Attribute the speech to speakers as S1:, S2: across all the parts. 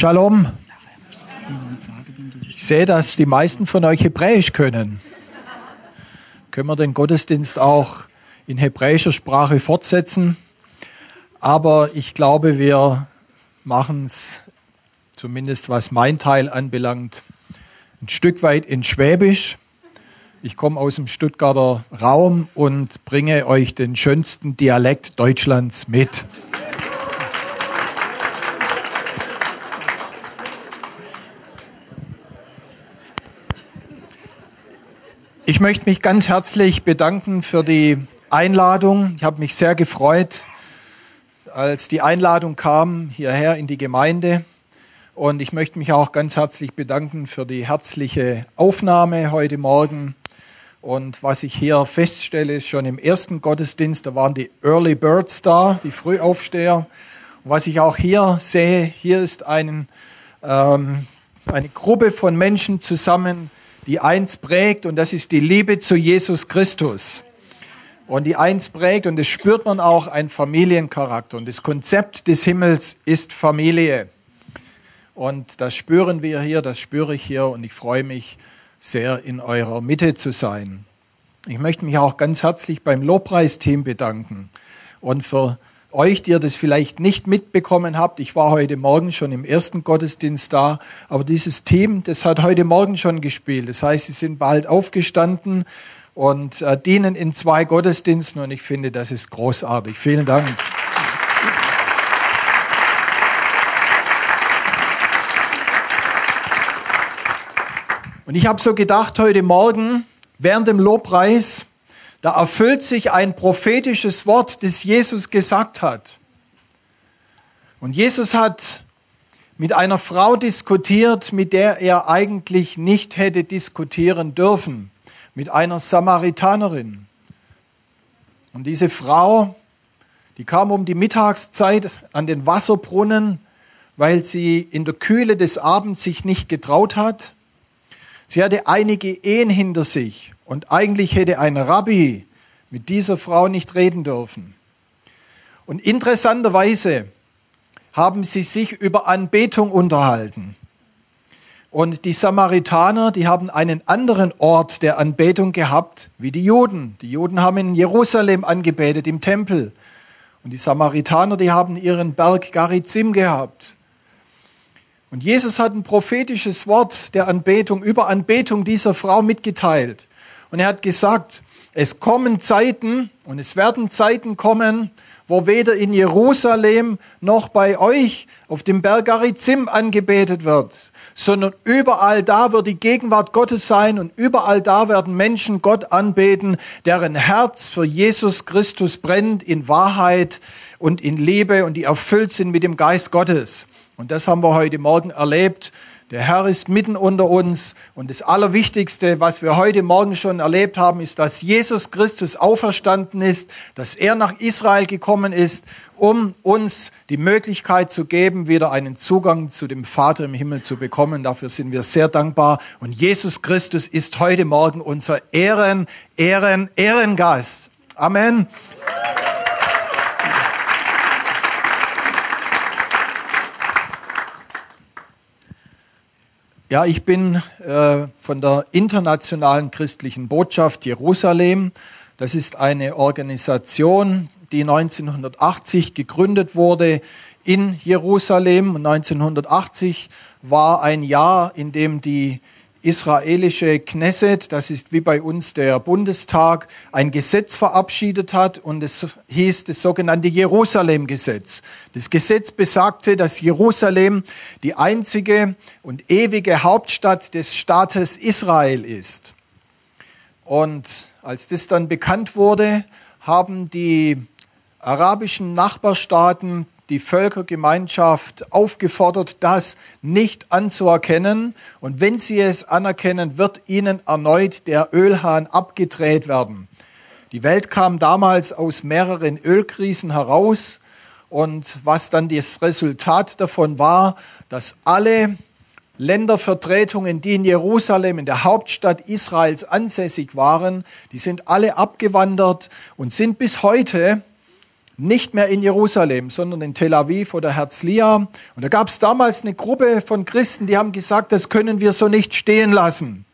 S1: Shalom. Ich sehe, dass die meisten von euch Hebräisch können. Können wir den Gottesdienst auch in hebräischer Sprache fortsetzen? Aber ich glaube, wir machen es, zumindest was mein Teil anbelangt, ein Stück weit in Schwäbisch. Ich komme aus dem Stuttgarter Raum und bringe euch den schönsten Dialekt Deutschlands mit. Ich möchte mich ganz herzlich bedanken für die Einladung. Ich habe mich sehr gefreut, als die Einladung kam hierher in die Gemeinde. Und ich möchte mich auch ganz herzlich bedanken für die herzliche Aufnahme heute Morgen. Und was ich hier feststelle, ist schon im ersten Gottesdienst, da waren die Early Birds da, die Frühaufsteher. Und was ich auch hier sehe, hier ist ein, ähm, eine Gruppe von Menschen zusammen, die eins prägt und das ist die Liebe zu Jesus Christus. Und die eins prägt und das spürt man auch ein Familiencharakter. Und das Konzept des Himmels ist Familie. Und das spüren wir hier, das spüre ich hier und ich freue mich sehr, in eurer Mitte zu sein. Ich möchte mich auch ganz herzlich beim Lobpreisteam bedanken und für euch, die ihr das vielleicht nicht mitbekommen habt, ich war heute Morgen schon im ersten Gottesdienst da, aber dieses Team, das hat heute Morgen schon gespielt. Das heißt, sie sind bald aufgestanden und äh, dienen in zwei Gottesdiensten und ich finde, das ist großartig. Vielen Dank. Und ich habe so gedacht heute Morgen, während dem Lobpreis, da erfüllt sich ein prophetisches Wort, das Jesus gesagt hat. Und Jesus hat mit einer Frau diskutiert, mit der er eigentlich nicht hätte diskutieren dürfen, mit einer Samaritanerin. Und diese Frau, die kam um die Mittagszeit an den Wasserbrunnen, weil sie in der Kühle des Abends sich nicht getraut hat. Sie hatte einige Ehen hinter sich und eigentlich hätte ein Rabbi mit dieser Frau nicht reden dürfen. Und interessanterweise haben sie sich über Anbetung unterhalten. Und die Samaritaner, die haben einen anderen Ort der Anbetung gehabt wie die Juden. Die Juden haben in Jerusalem angebetet, im Tempel. Und die Samaritaner, die haben ihren Berg Garizim gehabt. Und Jesus hat ein prophetisches Wort der Anbetung über Anbetung dieser Frau mitgeteilt. Und er hat gesagt, es kommen Zeiten und es werden Zeiten kommen, wo weder in Jerusalem noch bei euch auf dem Berg Arizim angebetet wird, sondern überall da wird die Gegenwart Gottes sein und überall da werden Menschen Gott anbeten, deren Herz für Jesus Christus brennt in Wahrheit und in Liebe und die erfüllt sind mit dem Geist Gottes. Und das haben wir heute Morgen erlebt der Herr ist mitten unter uns und das Allerwichtigste, was wir heute Morgen schon erlebt haben, ist, dass Jesus Christus auferstanden ist, dass er nach Israel gekommen ist, um uns die Möglichkeit zu geben, wieder einen Zugang zu dem Vater im Himmel zu bekommen. Dafür sind wir sehr dankbar. Und Jesus Christus ist heute Morgen unser Ehren, Ehren, Ehrengast. Amen. Ja, ich bin äh, von der Internationalen Christlichen Botschaft Jerusalem. Das ist eine Organisation, die 1980 gegründet wurde in Jerusalem. 1980 war ein Jahr, in dem die israelische Knesset, das ist wie bei uns der Bundestag, ein Gesetz verabschiedet hat und es hieß das sogenannte Jerusalem-Gesetz. Das Gesetz besagte, dass Jerusalem die einzige und ewige Hauptstadt des Staates Israel ist. Und als das dann bekannt wurde, haben die arabischen Nachbarstaaten die Völkergemeinschaft aufgefordert, das nicht anzuerkennen. Und wenn sie es anerkennen, wird ihnen erneut der Ölhahn abgedreht werden. Die Welt kam damals aus mehreren Ölkrisen heraus. Und was dann das Resultat davon war, dass alle Ländervertretungen, die in Jerusalem, in der Hauptstadt Israels ansässig waren, die sind alle abgewandert und sind bis heute nicht mehr in Jerusalem, sondern in Tel Aviv oder Herzliya. Und da gab es damals eine Gruppe von Christen, die haben gesagt, das können wir so nicht stehen lassen.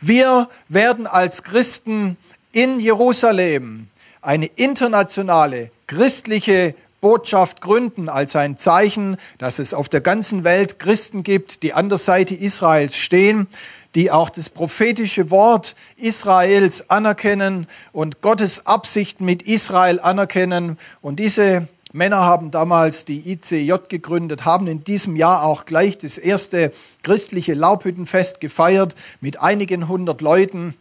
S1: Wir werden als Christen in Jerusalem eine internationale christliche Botschaft gründen als ein Zeichen, dass es auf der ganzen Welt Christen gibt, die an der Seite Israels stehen, die auch das prophetische Wort Israels anerkennen und Gottes Absichten mit Israel anerkennen. Und diese Männer haben damals die ICJ gegründet, haben in diesem Jahr auch gleich das erste christliche Laubhüttenfest gefeiert mit einigen hundert Leuten.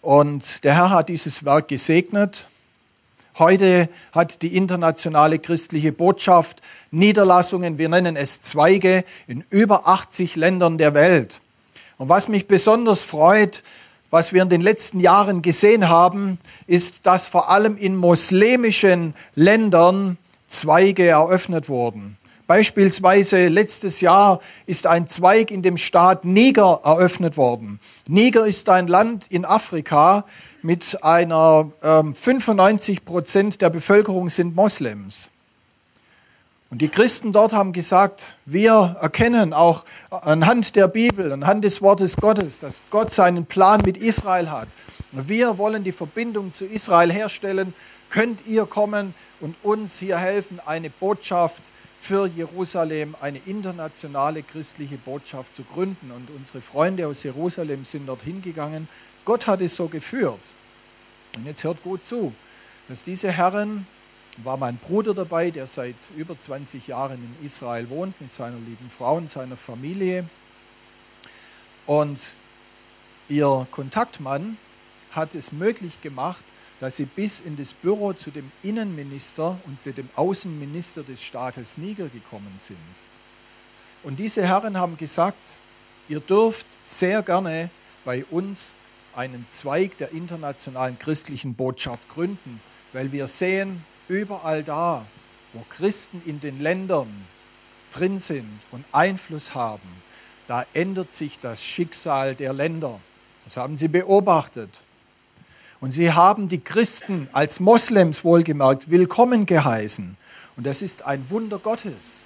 S1: Und der Herr hat dieses Werk gesegnet. Heute hat die internationale christliche Botschaft Niederlassungen, wir nennen es Zweige, in über 80 Ländern der Welt. Und was mich besonders freut, was wir in den letzten Jahren gesehen haben, ist, dass vor allem in muslimischen Ländern Zweige eröffnet wurden. Beispielsweise letztes Jahr ist ein Zweig in dem Staat Niger eröffnet worden. Niger ist ein Land in Afrika mit einer ähm, 95 Prozent der Bevölkerung sind Moslems. Und die Christen dort haben gesagt, wir erkennen auch anhand der Bibel, anhand des Wortes Gottes, dass Gott seinen Plan mit Israel hat. Wir wollen die Verbindung zu Israel herstellen. Könnt ihr kommen und uns hier helfen, eine Botschaft für Jerusalem eine internationale christliche Botschaft zu gründen. Und unsere Freunde aus Jerusalem sind dorthin gegangen. Gott hat es so geführt. Und jetzt hört gut zu, dass diese Herren, war mein Bruder dabei, der seit über 20 Jahren in Israel wohnt, mit seiner lieben Frau und seiner Familie. Und ihr Kontaktmann hat es möglich gemacht, dass sie bis in das Büro zu dem Innenminister und zu dem Außenminister des Staates Niger gekommen sind. Und diese Herren haben gesagt, ihr dürft sehr gerne bei uns einen Zweig der internationalen christlichen Botschaft gründen, weil wir sehen, überall da, wo Christen in den Ländern drin sind und Einfluss haben, da ändert sich das Schicksal der Länder. Das haben sie beobachtet. Und sie haben die Christen als Moslems wohlgemerkt willkommen geheißen. Und das ist ein Wunder Gottes.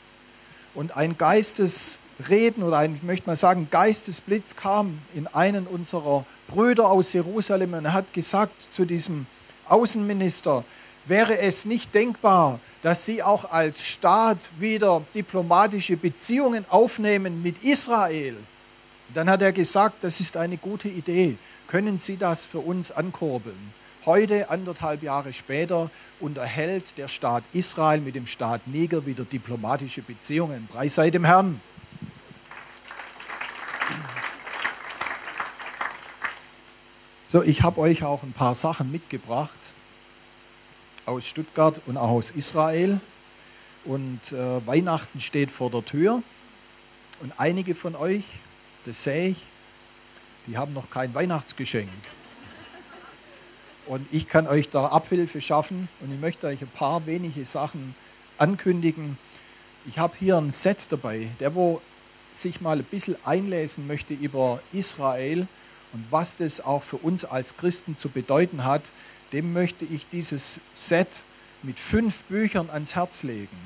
S1: Und ein Geistesreden oder ein, ich möchte mal sagen, Geistesblitz kam in einen unserer Brüder aus Jerusalem und hat gesagt zu diesem Außenminister, wäre es nicht denkbar, dass sie auch als Staat wieder diplomatische Beziehungen aufnehmen mit Israel. dann hat er gesagt, das ist eine gute Idee können Sie das für uns ankurbeln? Heute, anderthalb Jahre später, unterhält der Staat Israel mit dem Staat Niger wieder diplomatische Beziehungen. Preis sei dem Herrn. So, ich habe euch auch ein paar Sachen mitgebracht aus Stuttgart und auch aus Israel. Und äh, Weihnachten steht vor der Tür. Und einige von euch, das sehe ich, die haben noch kein Weihnachtsgeschenk. Und ich kann euch da Abhilfe schaffen und ich möchte euch ein paar wenige Sachen ankündigen. Ich habe hier ein Set dabei, der wo sich mal ein bisschen einlesen möchte über Israel und was das auch für uns als Christen zu bedeuten hat, dem möchte ich dieses Set mit fünf Büchern ans Herz legen.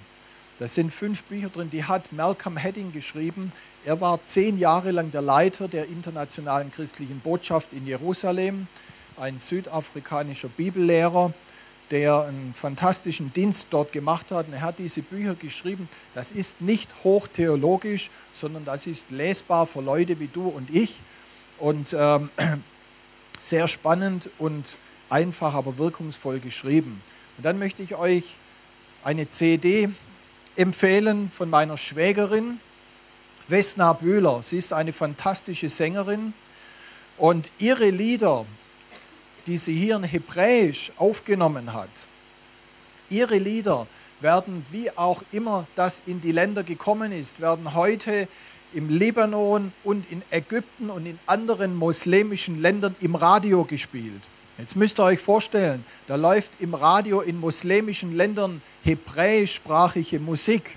S1: Da sind fünf Bücher drin, die hat Malcolm Hedding geschrieben. Er war zehn Jahre lang der Leiter der internationalen christlichen Botschaft in Jerusalem, ein südafrikanischer Bibellehrer, der einen fantastischen Dienst dort gemacht hat. Und er hat diese Bücher geschrieben. Das ist nicht hochtheologisch, sondern das ist lesbar für Leute wie du und ich. Und ähm, sehr spannend und einfach, aber wirkungsvoll geschrieben. Und dann möchte ich euch eine CD empfehlen von meiner Schwägerin, Vesna Bühler. Sie ist eine fantastische Sängerin und ihre Lieder, die sie hier in Hebräisch aufgenommen hat, ihre Lieder werden, wie auch immer das in die Länder gekommen ist, werden heute im Libanon und in Ägypten und in anderen muslimischen Ländern im Radio gespielt. Jetzt müsst ihr euch vorstellen, da läuft im Radio in muslimischen Ländern hebräischsprachige Musik.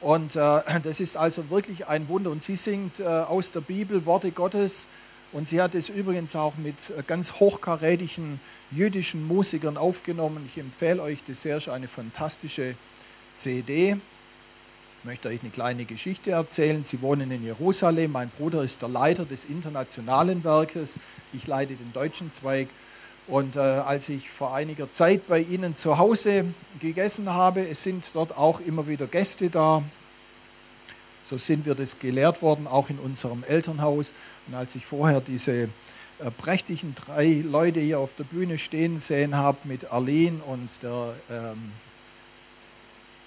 S1: Und äh, das ist also wirklich ein Wunder. Und sie singt äh, aus der Bibel Worte Gottes Und sie hat es übrigens auch mit äh, ganz hochkarätigen jüdischen Musikern aufgenommen. Ich empfehle euch das ist eine fantastische CD. Ich möchte euch eine kleine Geschichte erzählen. Sie wohnen in Jerusalem. Mein Bruder ist der Leiter des internationalen Werkes. Ich leite den deutschen Zweig. Und äh, als ich vor einiger Zeit bei Ihnen zu Hause gegessen habe, es sind dort auch immer wieder Gäste da. So sind wir das gelehrt worden, auch in unserem Elternhaus. Und als ich vorher diese äh, prächtigen drei Leute hier auf der Bühne stehen sehen habe mit Arlene und der ähm,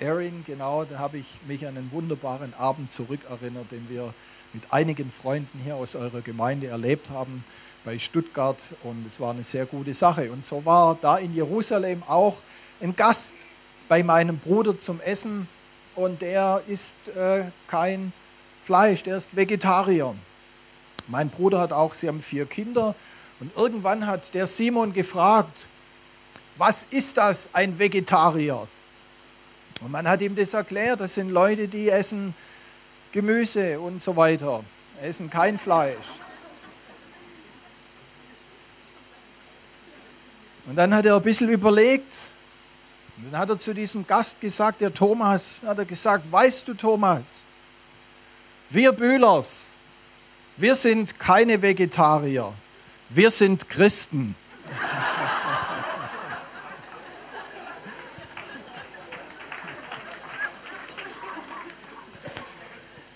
S1: Erin, genau, da habe ich mich an einen wunderbaren Abend zurückerinnert, den wir mit einigen Freunden hier aus eurer Gemeinde erlebt haben bei Stuttgart und es war eine sehr gute Sache. Und so war da in Jerusalem auch ein Gast bei meinem Bruder zum Essen und der isst äh, kein Fleisch, der ist Vegetarier. Mein Bruder hat auch, sie haben vier Kinder und irgendwann hat der Simon gefragt, was ist das, ein Vegetarier? Und man hat ihm das erklärt, das sind Leute, die essen Gemüse und so weiter, essen kein Fleisch. Und dann hat er ein bisschen überlegt. Und dann hat er zu diesem Gast gesagt, der Thomas, hat er gesagt, weißt du Thomas, wir Bühlers, wir sind keine Vegetarier, wir sind Christen.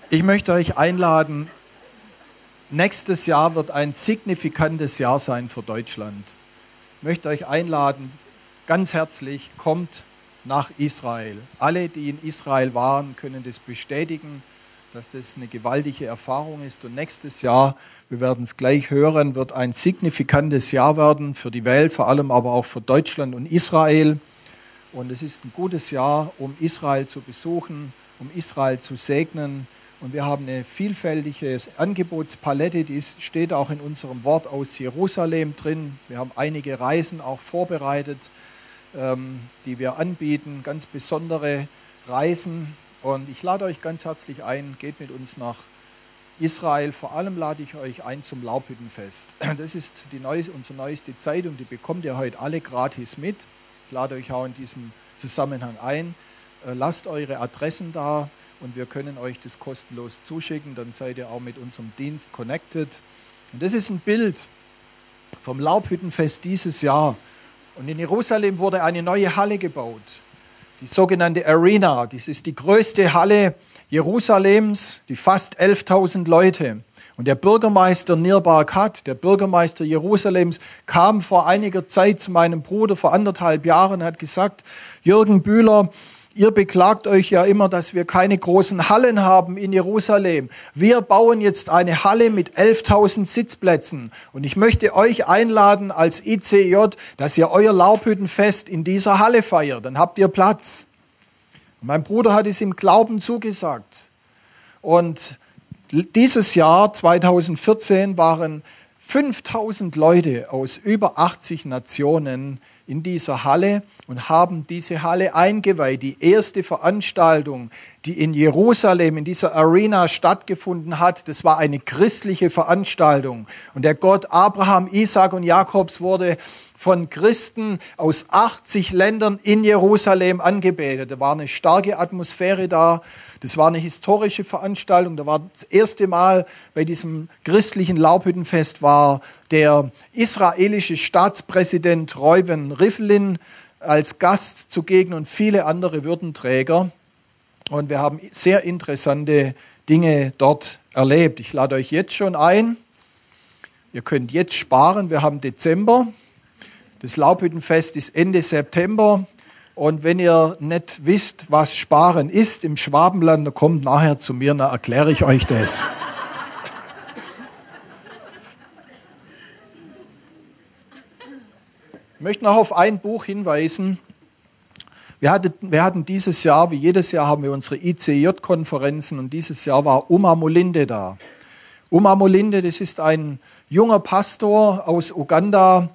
S1: Ich möchte euch einladen, nächstes Jahr wird ein signifikantes Jahr sein für Deutschland. Ich möchte euch einladen, ganz herzlich, kommt nach Israel. Alle, die in Israel waren, können das bestätigen, dass das eine gewaltige Erfahrung ist. Und nächstes Jahr, wir werden es gleich hören, wird ein signifikantes Jahr werden für die Welt, vor allem aber auch für Deutschland und Israel. Und es ist ein gutes Jahr, um Israel zu besuchen, um Israel zu segnen und wir haben eine vielfältige Angebotspalette, die steht auch in unserem Wort aus Jerusalem drin. Wir haben einige Reisen auch vorbereitet, ähm, die wir anbieten, ganz besondere Reisen. Und ich lade euch ganz herzlich ein, geht mit uns nach Israel. Vor allem lade ich euch ein zum Laubhüttenfest. Das ist die neueste, unsere neueste Zeitung, die bekommt ihr heute alle gratis mit. Ich lade euch auch in diesem Zusammenhang ein. Äh, lasst eure Adressen da und wir können euch das kostenlos zuschicken. Dann seid ihr auch mit unserem Dienst connected. Und das ist ein Bild vom Laubhüttenfest dieses Jahr. Und in Jerusalem wurde eine neue Halle gebaut, die sogenannte Arena. Das ist die größte Halle Jerusalems, die fast 11.000 Leute. Und der Bürgermeister Nir der Bürgermeister Jerusalems, kam vor einiger Zeit zu meinem Bruder vor anderthalb Jahren und hat gesagt, Jürgen Bühler, Ihr beklagt euch ja immer, dass wir keine großen Hallen haben in Jerusalem. Wir bauen jetzt eine Halle mit 11.000 Sitzplätzen. Und ich möchte euch einladen als ICJ, dass ihr euer Laubhüttenfest in dieser Halle feiert. Dann habt ihr Platz. mein Bruder hat es im Glauben zugesagt. Und dieses Jahr, 2014, waren 5000 Leute aus über 80 Nationen in dieser Halle und haben diese Halle eingeweiht. Die erste Veranstaltung, die in Jerusalem, in dieser Arena stattgefunden hat, das war eine christliche Veranstaltung. Und der Gott Abraham, Isaac und Jakobs wurde von Christen aus 80 Ländern in Jerusalem angebetet. Da war eine starke Atmosphäre da. Das war eine historische Veranstaltung. Da war das erste Mal bei diesem christlichen Laubhüttenfest war der israelische Staatspräsident Reuven Rivlin als Gast zugegen und viele andere Würdenträger. Und wir haben sehr interessante Dinge dort erlebt. Ich lade euch jetzt schon ein. Ihr könnt jetzt sparen. Wir haben Dezember. Das Laubhüttenfest ist Ende September. Und wenn ihr nicht wisst, was Sparen ist im Schwabenland, dann kommt nachher zu mir, dann erkläre ich euch das. Ich möchte noch auf ein Buch hinweisen. Wir hatten, wir hatten dieses Jahr, wie jedes Jahr, haben wir unsere ICJ-Konferenzen und dieses Jahr war Uma Molinde da. Uma Molinde, das ist ein junger Pastor aus Uganda,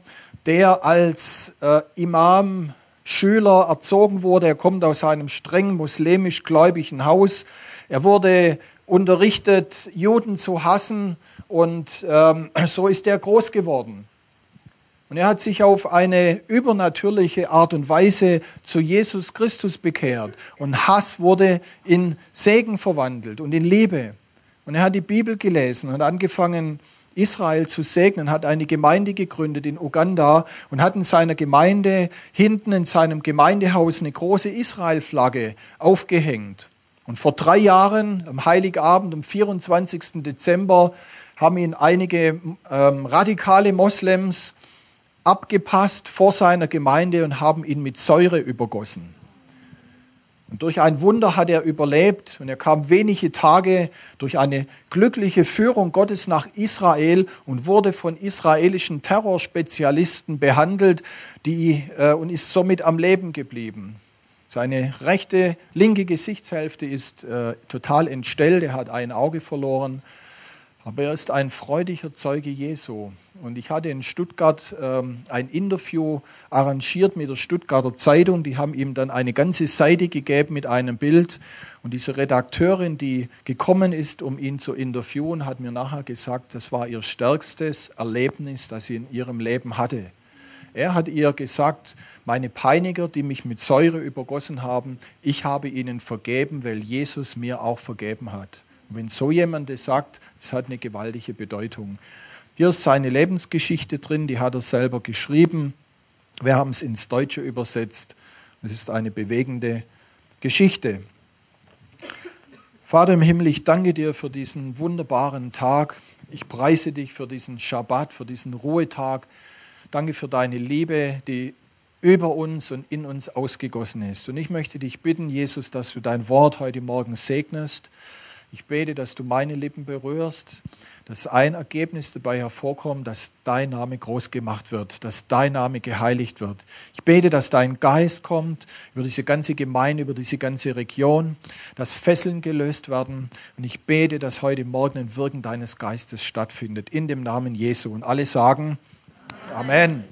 S1: der als äh, Imam Schüler erzogen wurde. Er kommt aus einem streng muslimisch gläubigen Haus. Er wurde unterrichtet, Juden zu hassen und ähm, so ist er groß geworden. Und er hat sich auf eine übernatürliche Art und Weise zu Jesus Christus bekehrt. Und Hass wurde in Segen verwandelt und in Liebe. Und er hat die Bibel gelesen und angefangen, Israel zu segnen, hat eine Gemeinde gegründet in Uganda und hat in seiner Gemeinde hinten in seinem Gemeindehaus eine große Israel-Flagge aufgehängt. Und vor drei Jahren, am Heiligabend, am 24. Dezember, haben ihn einige ähm, radikale Moslems abgepasst vor seiner Gemeinde und haben ihn mit Säure übergossen. Und durch ein Wunder hat er überlebt und er kam wenige Tage durch eine glückliche Führung Gottes nach Israel und wurde von israelischen Terrorspezialisten behandelt die, äh, und ist somit am Leben geblieben. Seine rechte, linke Gesichtshälfte ist äh, total entstellt, er hat ein Auge verloren aber er ist ein freudiger Zeuge Jesu. Und ich hatte in Stuttgart ähm, ein Interview arrangiert mit der Stuttgarter Zeitung. Die haben ihm dann eine ganze Seite gegeben mit einem Bild. Und diese Redakteurin, die gekommen ist, um ihn zu interviewen, hat mir nachher gesagt, das war ihr stärkstes Erlebnis, das sie in ihrem Leben hatte. Er hat ihr gesagt, meine Peiniger, die mich mit Säure übergossen haben, ich habe ihnen vergeben, weil Jesus mir auch vergeben hat. Und wenn so jemand das sagt, das hat eine gewaltige Bedeutung. Hier ist seine Lebensgeschichte drin, die hat er selber geschrieben. Wir haben es ins Deutsche übersetzt. Es ist eine bewegende Geschichte. Vater im Himmel, ich danke dir für diesen wunderbaren Tag. Ich preise dich für diesen Schabbat, für diesen Ruhetag. Danke für deine Liebe, die über uns und in uns ausgegossen ist. Und ich möchte dich bitten, Jesus, dass du dein Wort heute Morgen segnest ich bete, dass du meine Lippen berührst, dass ein Ergebnis dabei hervorkommt, dass dein Name groß gemacht wird, dass dein Name geheiligt wird. Ich bete, dass dein Geist kommt über diese ganze Gemeinde, über diese ganze Region, dass Fesseln gelöst werden. Und ich bete, dass heute Morgen ein Wirken deines Geistes stattfindet, in dem Namen Jesu. Und alle sagen Amen.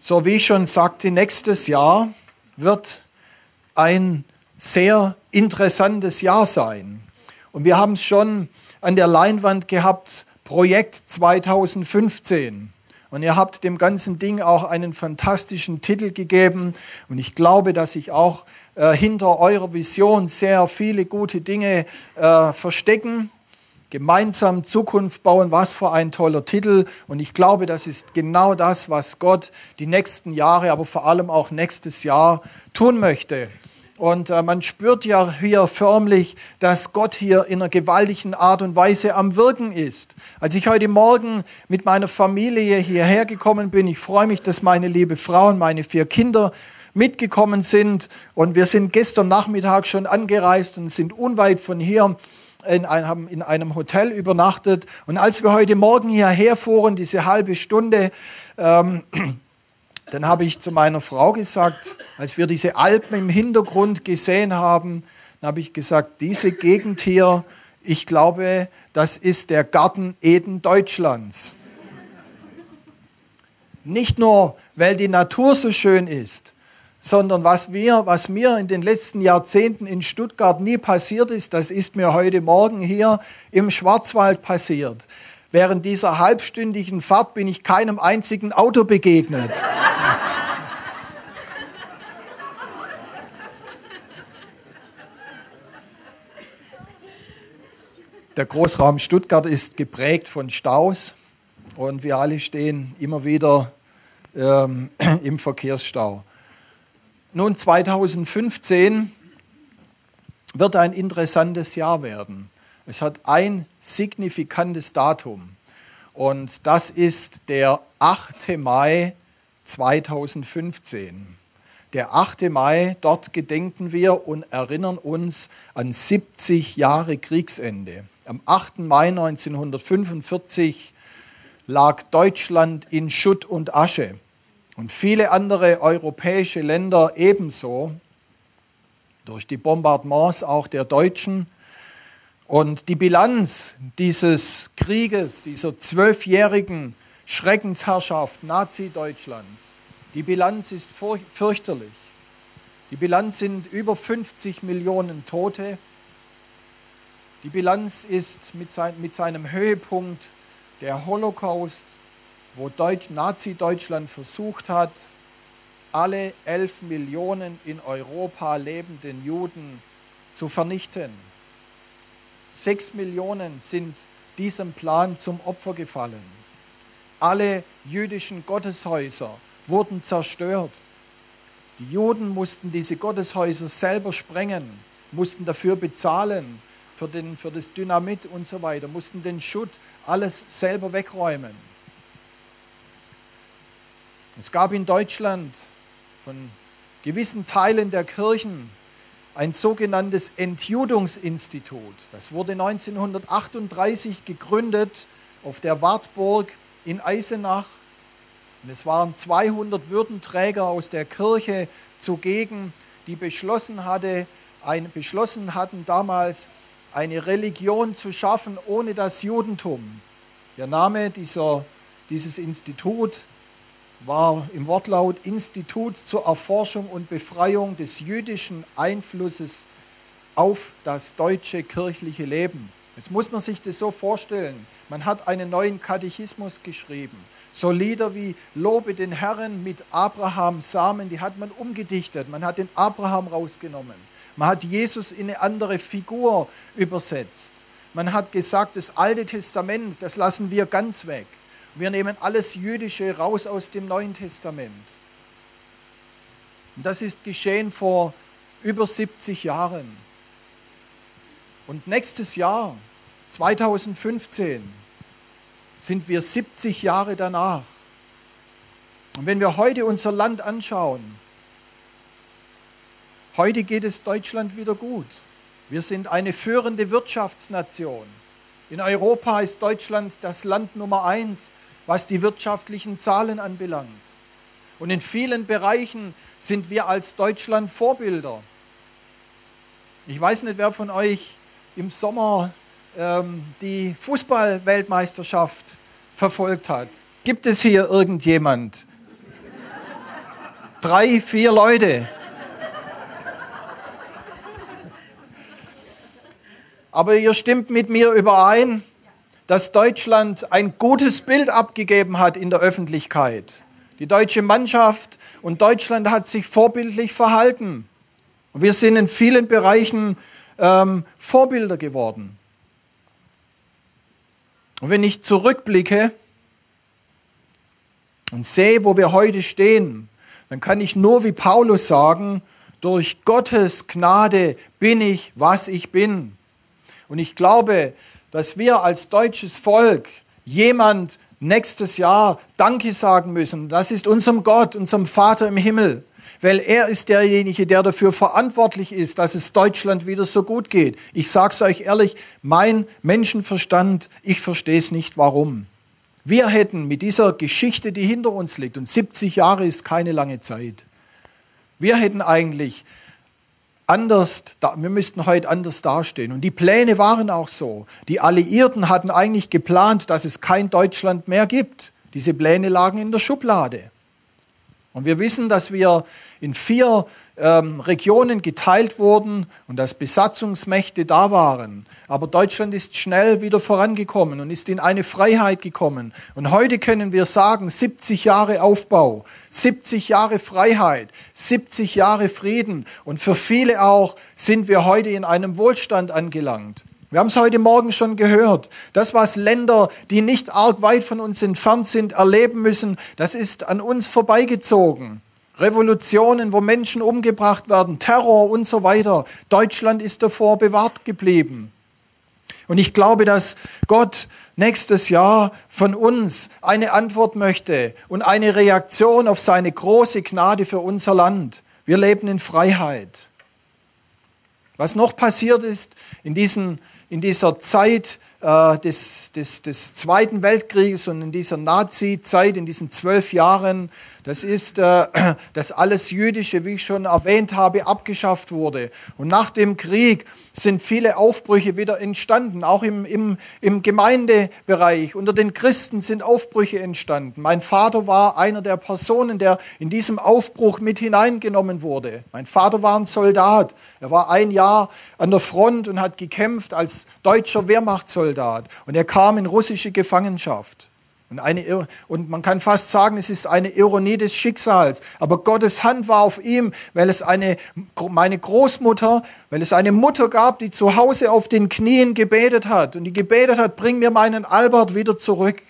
S1: So wie ich schon sagte, nächstes Jahr wird ein sehr interessantes Jahr sein. Und wir haben es schon an der Leinwand gehabt, Projekt 2015. Und ihr habt dem ganzen Ding auch einen fantastischen Titel gegeben. Und ich glaube, dass sich auch äh, hinter eurer Vision sehr viele gute Dinge äh, verstecken. Gemeinsam Zukunft bauen, was für ein toller Titel. Und ich glaube, das ist genau das, was Gott die nächsten Jahre, aber vor allem auch nächstes Jahr tun möchte. Und äh, man spürt ja hier förmlich, dass Gott hier in einer gewaltigen Art und Weise am Wirken ist. Als ich heute Morgen mit meiner Familie hierher gekommen bin, ich freue mich, dass meine liebe Frau und meine vier Kinder mitgekommen sind. Und wir sind gestern Nachmittag schon angereist und sind unweit von hier in einem, in einem Hotel übernachtet. Und als wir heute Morgen hierher fuhren, diese halbe Stunde, ähm, dann habe ich zu meiner Frau gesagt, als wir diese Alpen im Hintergrund gesehen haben, dann habe ich gesagt, diese Gegend hier, ich glaube, das ist der Garten Eden Deutschlands. Nicht nur, weil die Natur so schön ist, sondern was, wir, was mir in den letzten Jahrzehnten in Stuttgart nie passiert ist, das ist mir heute Morgen hier im Schwarzwald passiert. Während dieser halbstündigen Fahrt bin ich keinem einzigen Auto begegnet. Der Großraum Stuttgart ist geprägt von Staus und wir alle stehen immer wieder ähm, im Verkehrsstau. Nun, 2015 wird ein interessantes Jahr werden. Es hat ein signifikantes Datum und das ist der 8. Mai 2015. Der 8. Mai, dort gedenken wir und erinnern uns an 70 Jahre Kriegsende. Am 8. Mai 1945 lag Deutschland in Schutt und Asche und viele andere europäische Länder ebenso durch die Bombardements auch der Deutschen und die Bilanz dieses Krieges, dieser zwölfjährigen Schreckensherrschaft Nazi-Deutschlands, Die Bilanz ist fürchterlich. Die Bilanz sind über 50 Millionen Tote. Die Bilanz ist mit, sein, mit seinem Höhepunkt der Holocaust, wo Deutsch, Nazi-Deutschland versucht hat, alle 11 Millionen in Europa lebenden Juden zu vernichten. Sechs Millionen sind diesem Plan zum Opfer gefallen. Alle jüdischen Gotteshäuser wurden zerstört. Die Juden mussten diese Gotteshäuser selber sprengen, mussten dafür bezahlen, für, den, für das Dynamit und so weiter, mussten den Schutt alles selber wegräumen. Es gab in Deutschland von gewissen Teilen der Kirchen ein sogenanntes Entjudungsinstitut. Das wurde 1938 gegründet auf der Wartburg in Eisenach. Und es waren 200 Würdenträger aus der Kirche zugegen, die beschlossen, hatte, ein, beschlossen hatten damals eine Religion zu schaffen ohne das Judentum. Der Name dieser, dieses Institut war im Wortlaut Institut zur Erforschung und Befreiung des jüdischen Einflusses auf das deutsche kirchliche Leben. Jetzt muss man sich das so vorstellen. Man hat einen neuen Katechismus geschrieben. So Lieder wie Lobe den Herrn mit Abrahams Samen, die hat man umgedichtet. Man hat den Abraham rausgenommen. Man hat Jesus in eine andere Figur übersetzt. Man hat gesagt, das Alte Testament, das lassen wir ganz weg. Wir nehmen alles Jüdische raus aus dem Neuen Testament. Und das ist geschehen vor über 70 Jahren. Und nächstes Jahr, 2015, sind wir 70 Jahre danach. Und wenn wir heute unser Land anschauen, heute geht es Deutschland wieder gut. Wir sind eine führende Wirtschaftsnation. In Europa ist Deutschland das Land Nummer eins was die wirtschaftlichen Zahlen anbelangt. Und in vielen Bereichen sind wir als Deutschland Vorbilder. Ich weiß nicht, wer von euch im Sommer ähm, die Fußballweltmeisterschaft verfolgt hat. Gibt es hier irgendjemand? Drei, vier Leute. Aber ihr stimmt mit mir überein, dass Deutschland ein gutes Bild abgegeben hat in der Öffentlichkeit. Die deutsche Mannschaft und Deutschland hat sich vorbildlich verhalten. Wir sind in vielen Bereichen ähm, Vorbilder geworden. Und wenn ich zurückblicke und sehe, wo wir heute stehen, dann kann ich nur wie Paulus sagen, durch Gottes Gnade bin ich, was ich bin. Und ich glaube, dass wir als deutsches Volk jemand nächstes Jahr Danke sagen müssen. Das ist unserem Gott, unserem Vater im Himmel, weil er ist derjenige, der dafür verantwortlich ist, dass es Deutschland wieder so gut geht. Ich sage es euch ehrlich, mein Menschenverstand, ich verstehe es nicht, warum. Wir hätten mit dieser Geschichte, die hinter uns liegt, und 70 Jahre ist keine lange Zeit, wir hätten eigentlich anders, wir müssten heute anders dastehen. Und die Pläne waren auch so. Die Alliierten hatten eigentlich geplant, dass es kein Deutschland mehr gibt. Diese Pläne lagen in der Schublade. Und wir wissen, dass wir in vier ähm, Regionen geteilt wurden und dass Besatzungsmächte da waren. Aber Deutschland ist schnell wieder vorangekommen und ist in eine Freiheit gekommen. Und heute können wir sagen, 70 Jahre Aufbau, 70 Jahre Freiheit, 70 Jahre Frieden. Und für viele auch sind wir heute in einem Wohlstand angelangt. Wir haben es heute Morgen schon gehört. Das, was Länder, die nicht arg weit von uns entfernt sind, erleben müssen, das ist an uns vorbeigezogen. Revolutionen, wo Menschen umgebracht werden, Terror und so weiter. Deutschland ist davor bewahrt geblieben. Und ich glaube, dass Gott nächstes Jahr von uns eine Antwort möchte und eine Reaktion auf seine große Gnade für unser Land. Wir leben in Freiheit. Was noch passiert ist in diesen in dieser Zeit äh, des, des, des Zweiten Weltkrieges und in dieser Nazi-Zeit, in diesen zwölf Jahren, das ist, äh, dass alles Jüdische, wie ich schon erwähnt habe, abgeschafft wurde. Und nach dem Krieg sind viele Aufbrüche wieder entstanden, auch im, im, im Gemeindebereich. Unter den Christen sind Aufbrüche entstanden. Mein Vater war einer der Personen, der in diesem Aufbruch mit hineingenommen wurde. Mein Vater war ein Soldat. Er war ein Jahr an der Front und hat gekämpft als deutscher Wehrmachtssoldat. Und er kam in russische Gefangenschaft. Und, eine, und man kann fast sagen, es ist eine Ironie des Schicksals. Aber Gottes Hand war auf ihm, weil es eine, meine Großmutter, weil es eine Mutter gab, die zu Hause auf den Knien gebetet hat. Und die gebetet hat, bring mir meinen Albert wieder zurück.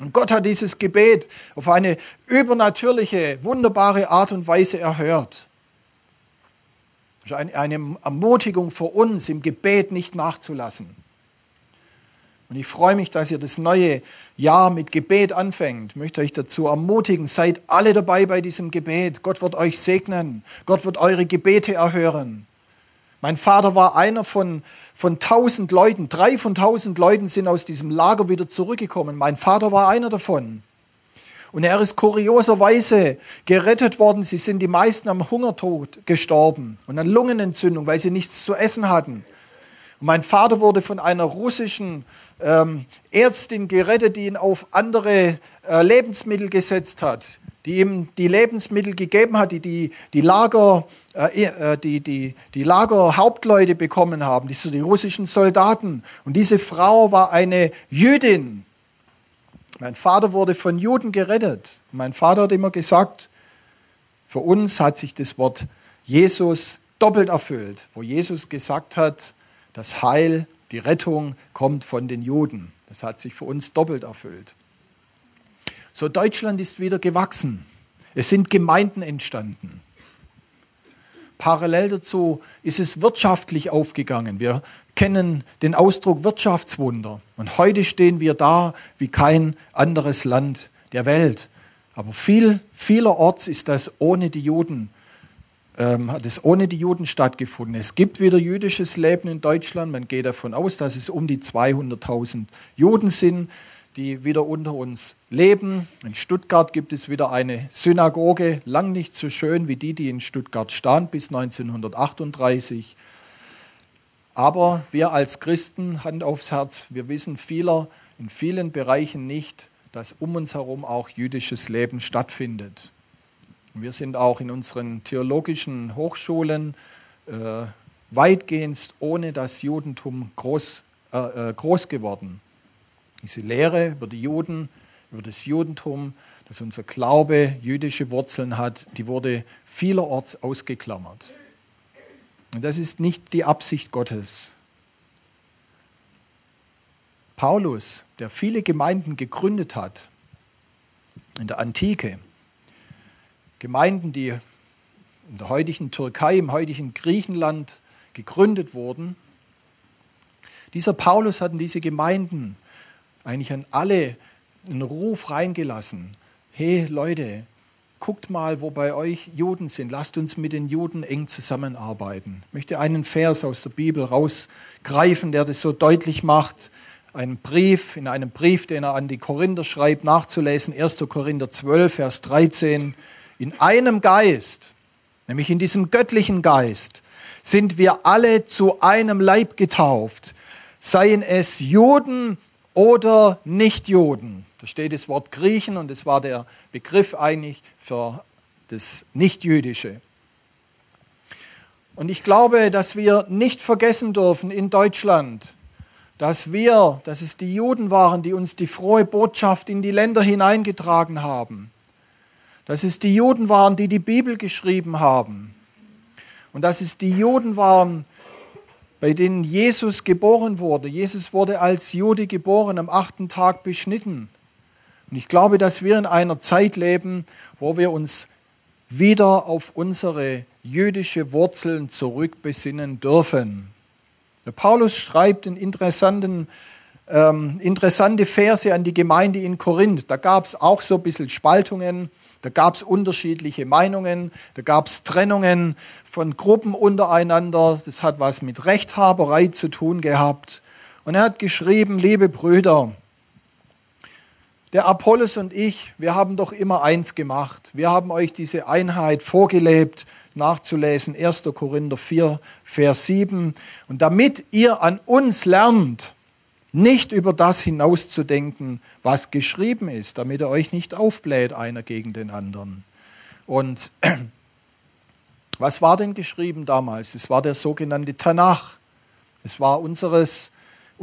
S1: Und Gott hat dieses Gebet auf eine übernatürliche, wunderbare Art und Weise erhört. Das ist eine, eine Ermutigung für uns, im Gebet nicht nachzulassen. Und ich freue mich, dass ihr das neue Jahr mit Gebet anfängt. Ich möchte euch dazu ermutigen, seid alle dabei bei diesem Gebet. Gott wird euch segnen. Gott wird eure Gebete erhören. Mein Vater war einer von, von tausend Leuten. Drei von tausend Leuten sind aus diesem Lager wieder zurückgekommen. Mein Vater war einer davon. Und er ist kurioserweise gerettet worden. Sie sind die meisten am Hungertod gestorben und an Lungenentzündung, weil sie nichts zu essen hatten. Und mein Vater wurde von einer russischen ähm, Ärztin gerettet, die ihn auf andere äh, Lebensmittel gesetzt hat, die ihm die Lebensmittel gegeben hat, die die, die Lager, äh, äh die, die, die Lagerhauptleute bekommen haben, die, die russischen Soldaten. Und diese Frau war eine Jüdin. Mein Vater wurde von Juden gerettet. Mein Vater hat immer gesagt, für uns hat sich das Wort Jesus doppelt erfüllt, wo Jesus gesagt hat, das Heil die Rettung kommt von den Juden. Das hat sich für uns doppelt erfüllt. So, Deutschland ist wieder gewachsen. Es sind Gemeinden entstanden. Parallel dazu ist es wirtschaftlich aufgegangen. Wir kennen den Ausdruck Wirtschaftswunder. Und heute stehen wir da wie kein anderes Land der Welt. Aber viel, vielerorts ist das ohne die Juden ähm, hat es ohne die Juden stattgefunden. Es gibt wieder jüdisches Leben in Deutschland. Man geht davon aus, dass es um die 200.000 Juden sind, die wieder unter uns leben. In Stuttgart gibt es wieder eine Synagoge, lang nicht so schön wie die, die in Stuttgart stand bis 1938. Aber wir als Christen, Hand aufs Herz, wir wissen vieler, in vielen Bereichen nicht, dass um uns herum auch jüdisches Leben stattfindet. Wir sind auch in unseren theologischen Hochschulen äh, weitgehend ohne das Judentum groß, äh, äh, groß geworden. Diese Lehre über die Juden, über das Judentum, dass unser Glaube jüdische Wurzeln hat, die wurde vielerorts ausgeklammert. Und das ist nicht die Absicht Gottes. Paulus, der viele Gemeinden gegründet hat in der Antike, Gemeinden, die in der heutigen Türkei, im heutigen Griechenland gegründet wurden. Dieser Paulus hat in diese Gemeinden eigentlich an alle einen Ruf reingelassen. Hey Leute, guckt mal, wo bei euch Juden sind. Lasst uns mit den Juden eng zusammenarbeiten. Ich möchte einen Vers aus der Bibel rausgreifen, der das so deutlich macht. Einen Brief, in einem Brief, den er an die Korinther schreibt, nachzulesen. 1. Korinther 12, Vers 13 in einem Geist, nämlich in diesem göttlichen Geist, sind wir alle zu einem Leib getauft, seien es Juden oder Nichtjuden. Da steht das Wort Griechen und das war der Begriff eigentlich für das Nichtjüdische. Und ich glaube, dass wir nicht vergessen dürfen in Deutschland, dass wir, dass es die Juden waren, die uns die frohe Botschaft in die Länder hineingetragen haben dass es die Juden waren, die die Bibel geschrieben haben. Und dass es die Juden waren, bei denen Jesus geboren wurde. Jesus wurde als Jude geboren, am achten Tag beschnitten. Und ich glaube, dass wir in einer Zeit leben, wo wir uns wieder auf unsere jüdische Wurzeln zurückbesinnen dürfen. Der Paulus schreibt in interessanten, ähm, interessante Verse an die Gemeinde in Korinth. Da gab es auch so ein bisschen Spaltungen Da gab es unterschiedliche Meinungen, da gab es Trennungen von Gruppen untereinander. Das hat was mit Rechthaberei zu tun gehabt. Und er hat geschrieben, liebe Brüder, der Apollos und ich, wir haben doch immer eins gemacht. Wir haben euch diese Einheit vorgelebt, nachzulesen, 1. Korinther 4, Vers 7. Und damit ihr an uns lernt, nicht über das hinauszudenken, was geschrieben ist, damit er euch nicht aufbläht, einer gegen den anderen. Und was war denn geschrieben damals? Es war der sogenannte Tanach. Es war unseres,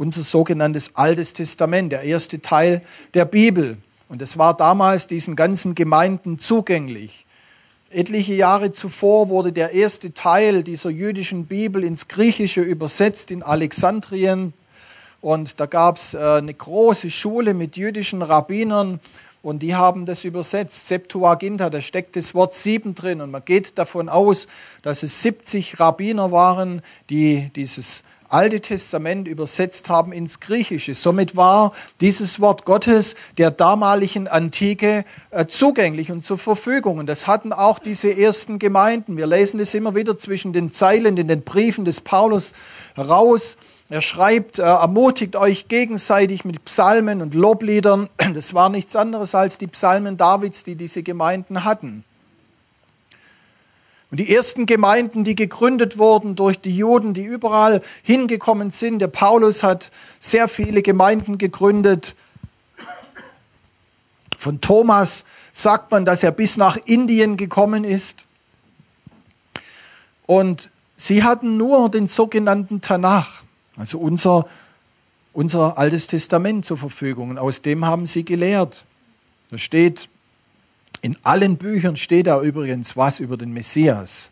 S1: unser sogenanntes Altes Testament, der erste Teil der Bibel. Und es war damals diesen ganzen Gemeinden zugänglich. Etliche Jahre zuvor wurde der erste Teil dieser jüdischen Bibel ins Griechische übersetzt in Alexandrien. Und da gab es äh, eine große Schule mit jüdischen Rabbinern und die haben das übersetzt. Septuaginta, da steckt das Wort sieben drin und man geht davon aus, dass es 70 Rabbiner waren, die dieses Alte Testament übersetzt haben ins Griechische. Somit war dieses Wort Gottes der damaligen Antike äh, zugänglich und zur Verfügung. Und das hatten auch diese ersten Gemeinden. Wir lesen es immer wieder zwischen den Zeilen in den Briefen des Paulus heraus. Er schreibt, äh, ermutigt euch gegenseitig mit Psalmen und Lobliedern. Das war nichts anderes als die Psalmen Davids, die diese Gemeinden hatten. Und die ersten Gemeinden, die gegründet wurden durch die Juden, die überall hingekommen sind, der Paulus hat sehr viele Gemeinden gegründet. Von Thomas sagt man, dass er bis nach Indien gekommen ist. Und sie hatten nur den sogenannten Tanach. Also unser, unser Altes Testament zur Verfügung. Und aus dem haben sie gelehrt. Da steht, in allen Büchern steht da übrigens was über den Messias.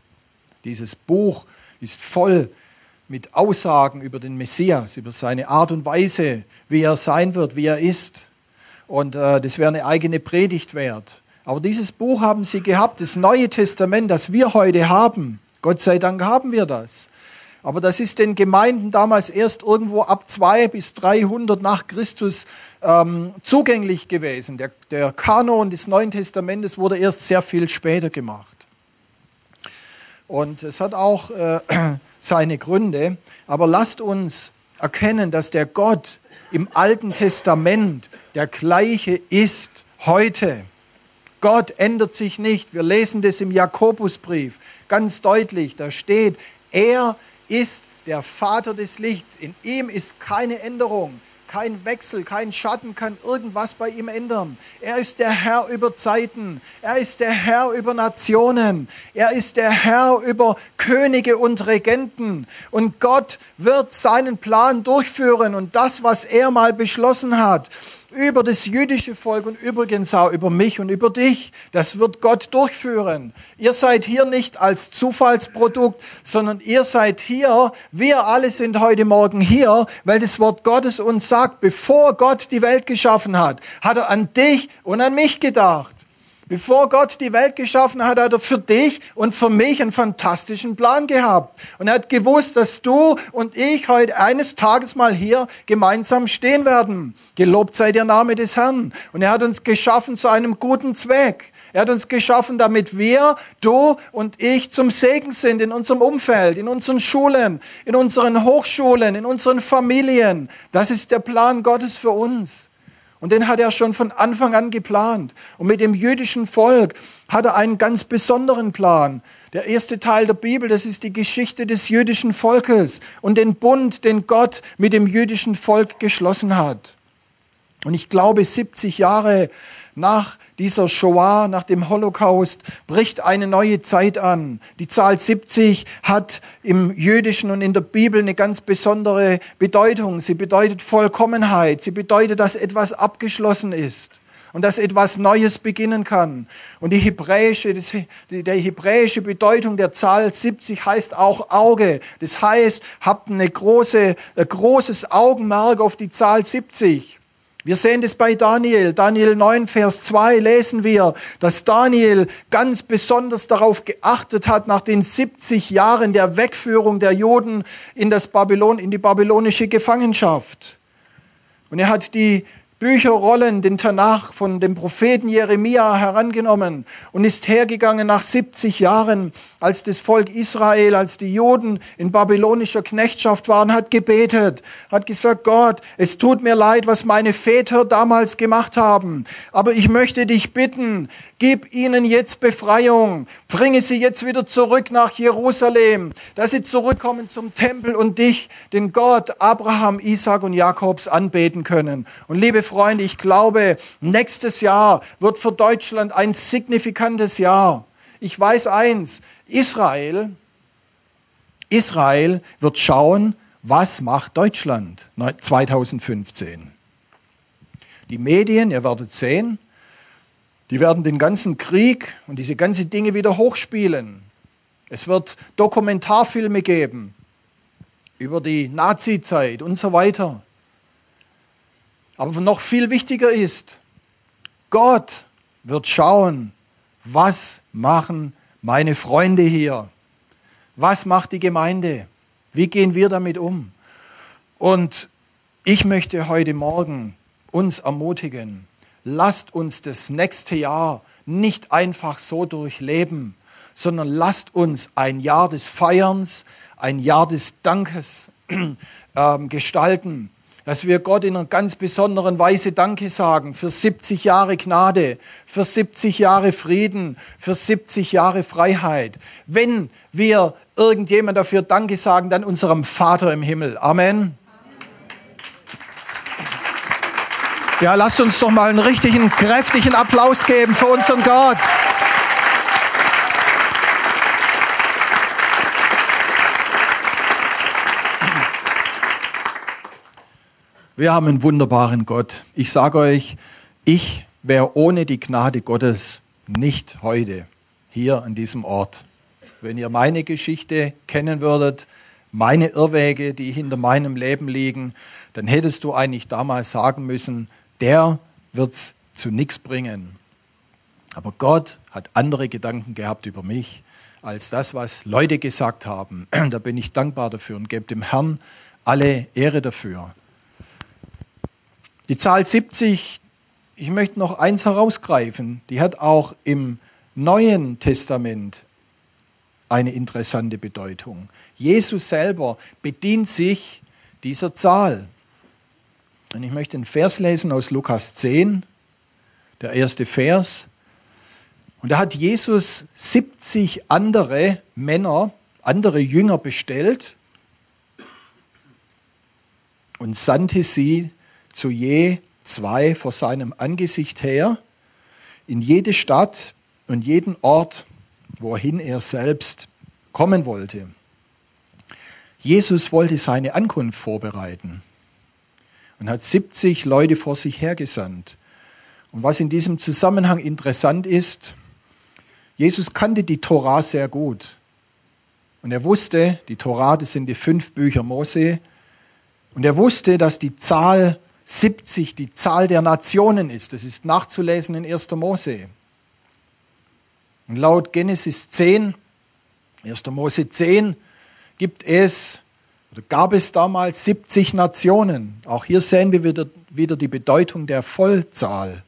S1: Dieses Buch ist voll mit Aussagen über den Messias, über seine Art und Weise, wie er sein wird, wie er ist. Und äh, das wäre eine eigene Predigt wert. Aber dieses Buch haben sie gehabt, das Neue Testament, das wir heute haben. Gott sei Dank haben wir das. Aber das ist den Gemeinden damals erst irgendwo ab 200 bis 300 nach Christus ähm, zugänglich gewesen. Der, der Kanon des Neuen Testamentes wurde erst sehr viel später gemacht. Und es hat auch äh, seine Gründe. Aber lasst uns erkennen, dass der Gott im Alten Testament der gleiche ist heute. Gott ändert sich nicht. Wir lesen das im Jakobusbrief ganz deutlich. Da steht, er ist der Vater des Lichts. In ihm ist keine Änderung, kein Wechsel, kein Schatten kann irgendwas bei ihm ändern. Er ist der Herr über Zeiten. Er ist der Herr über Nationen. Er ist der Herr über Könige und Regenten. Und Gott wird seinen Plan durchführen und das, was er mal beschlossen hat, über das jüdische Volk und übrigens auch über mich und über dich. Das wird Gott durchführen. Ihr seid hier nicht als Zufallsprodukt, sondern ihr seid hier, wir alle sind heute Morgen hier, weil das Wort Gottes uns sagt, bevor Gott die Welt geschaffen hat, hat er an dich und an mich gedacht. Bevor Gott die Welt geschaffen hat, hat er für dich und für mich einen fantastischen Plan gehabt. Und er hat gewusst, dass du und ich heute eines Tages mal hier gemeinsam stehen werden. Gelobt sei der Name des Herrn. Und er hat uns geschaffen zu einem guten Zweck. Er hat uns geschaffen, damit wir, du und ich zum Segen sind in unserem Umfeld, in unseren Schulen, in unseren Hochschulen, in unseren Familien. Das ist der Plan Gottes für uns. Und den hat er schon von Anfang an geplant. Und mit dem jüdischen Volk hat er einen ganz besonderen Plan. Der erste Teil der Bibel, das ist die Geschichte des jüdischen Volkes und den Bund, den Gott mit dem jüdischen Volk geschlossen hat. Und ich glaube, 70 Jahre nach dieser Shoah, nach dem Holocaust, bricht eine neue Zeit an. Die Zahl 70 hat im Jüdischen und in der Bibel eine ganz besondere Bedeutung. Sie bedeutet Vollkommenheit. Sie bedeutet, dass etwas abgeschlossen ist und dass etwas Neues beginnen kann. Und die hebräische, das, die, hebräische Bedeutung der Zahl 70 heißt auch Auge. Das heißt, habt eine große, ein großes Augenmerk auf die Zahl 70. Wir sehen das bei Daniel. Daniel 9, Vers 2 lesen wir, dass Daniel ganz besonders darauf geachtet hat, nach den 70 Jahren der Wegführung der Juden in, das Babylon, in die babylonische Gefangenschaft. Und er hat die Bücherrollen, den Tanach von dem Propheten Jeremia herangenommen und ist hergegangen nach 70 Jahren, als das Volk Israel, als die Juden in babylonischer Knechtschaft waren, hat gebetet, hat gesagt, Gott, es tut mir leid, was meine Väter damals gemacht haben, aber ich möchte dich bitten, gib ihnen jetzt Befreiung, bringe sie jetzt wieder zurück nach Jerusalem, dass sie zurückkommen zum Tempel und dich, den Gott Abraham, Isaac und Jakobs anbeten können. Und liebe Freunde, ich glaube, nächstes Jahr wird für Deutschland ein signifikantes Jahr. Ich weiß eins, Israel, Israel wird schauen, was macht Deutschland 2015. Die Medien, ihr werdet sehen, die werden den ganzen Krieg und diese ganzen Dinge wieder hochspielen. Es wird Dokumentarfilme geben über die Nazi-Zeit und so weiter. Aber noch viel wichtiger ist, Gott wird schauen, was machen meine Freunde hier? Was macht die Gemeinde? Wie gehen wir damit um? Und ich möchte heute Morgen uns ermutigen, lasst uns das nächste Jahr nicht einfach so durchleben, sondern lasst uns ein Jahr des Feierns, ein Jahr des Dankes äh, gestalten dass wir Gott in einer ganz besonderen Weise Danke sagen für 70 Jahre Gnade, für 70 Jahre Frieden, für 70 Jahre Freiheit. Wenn wir irgendjemand dafür Danke sagen, dann unserem Vater im Himmel. Amen. Ja, lasst uns doch mal einen richtigen, kräftigen Applaus geben für unseren Gott. Wir haben einen wunderbaren Gott. Ich sage euch, ich wäre ohne die Gnade Gottes nicht heute hier an diesem Ort. Wenn ihr meine Geschichte kennen würdet, meine Irrwege, die hinter meinem Leben liegen, dann hättest du eigentlich damals sagen müssen, der wird es zu nichts bringen. Aber Gott hat andere Gedanken gehabt über mich als das, was Leute gesagt haben. Da bin ich dankbar dafür und gebe dem Herrn alle Ehre dafür. Die Zahl 70, ich möchte noch eins herausgreifen, die hat auch im Neuen Testament eine interessante Bedeutung. Jesus selber bedient sich dieser Zahl. Und ich möchte einen Vers lesen aus Lukas 10, der erste Vers. Und da hat Jesus 70 andere Männer, andere Jünger bestellt und sandte sie zu je zwei vor seinem Angesicht her, in jede Stadt und jeden Ort, wohin er selbst kommen wollte. Jesus wollte seine Ankunft vorbereiten und hat 70 Leute vor sich hergesandt. Und was in diesem Zusammenhang interessant ist, Jesus kannte die Tora sehr gut. Und er wusste, die Tora, das sind die fünf Bücher Mose, und er wusste, dass die Zahl 70 die Zahl der Nationen ist. Das ist nachzulesen in 1. Mose. Und laut Genesis 10, 1. Mose 10, gibt es oder gab es damals 70 Nationen. Auch hier sehen wir wieder, wieder die Bedeutung der Vollzahl.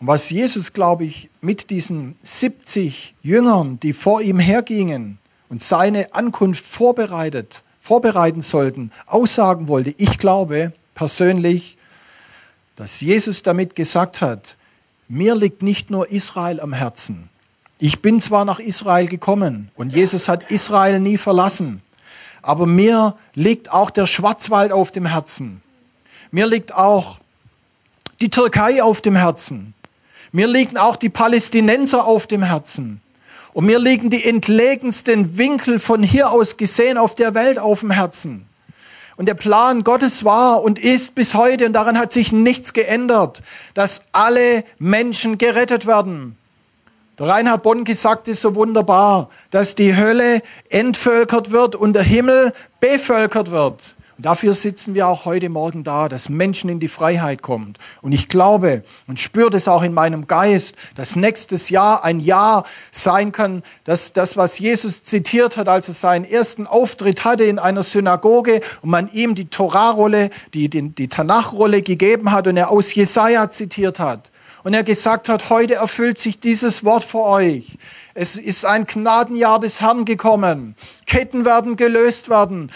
S1: Und was Jesus, glaube ich, mit diesen 70 Jüngern, die vor ihm hergingen und seine Ankunft vorbereitet, vorbereiten sollten, aussagen wollte, ich glaube, persönlich, dass Jesus damit gesagt hat, mir liegt nicht nur Israel am Herzen. Ich bin zwar nach Israel gekommen und Jesus hat Israel nie verlassen, aber mir liegt auch der Schwarzwald auf dem Herzen. Mir liegt auch die Türkei auf dem Herzen. Mir liegen auch die Palästinenser auf dem Herzen. Und mir liegen die entlegensten Winkel von hier aus gesehen auf der Welt auf dem Herzen. Und der Plan Gottes war und ist bis heute, und daran hat sich nichts geändert, dass alle Menschen gerettet werden. Der Reinhard Bonnke sagt es so wunderbar, dass die Hölle entvölkert wird und der Himmel bevölkert wird. Und dafür sitzen wir auch heute Morgen da, dass Menschen in die Freiheit kommen. Und ich glaube und spüre das auch in meinem Geist, dass nächstes Jahr ein Jahr sein kann, dass das, was Jesus zitiert hat, als er seinen ersten Auftritt hatte in einer Synagoge und man ihm die Torahrolle, die, die, die Tanachrolle gegeben hat und er aus Jesaja zitiert hat. Und er gesagt hat, heute erfüllt sich dieses Wort für euch. Es ist ein Gnadenjahr des Herrn gekommen. Ketten werden gelöst werden.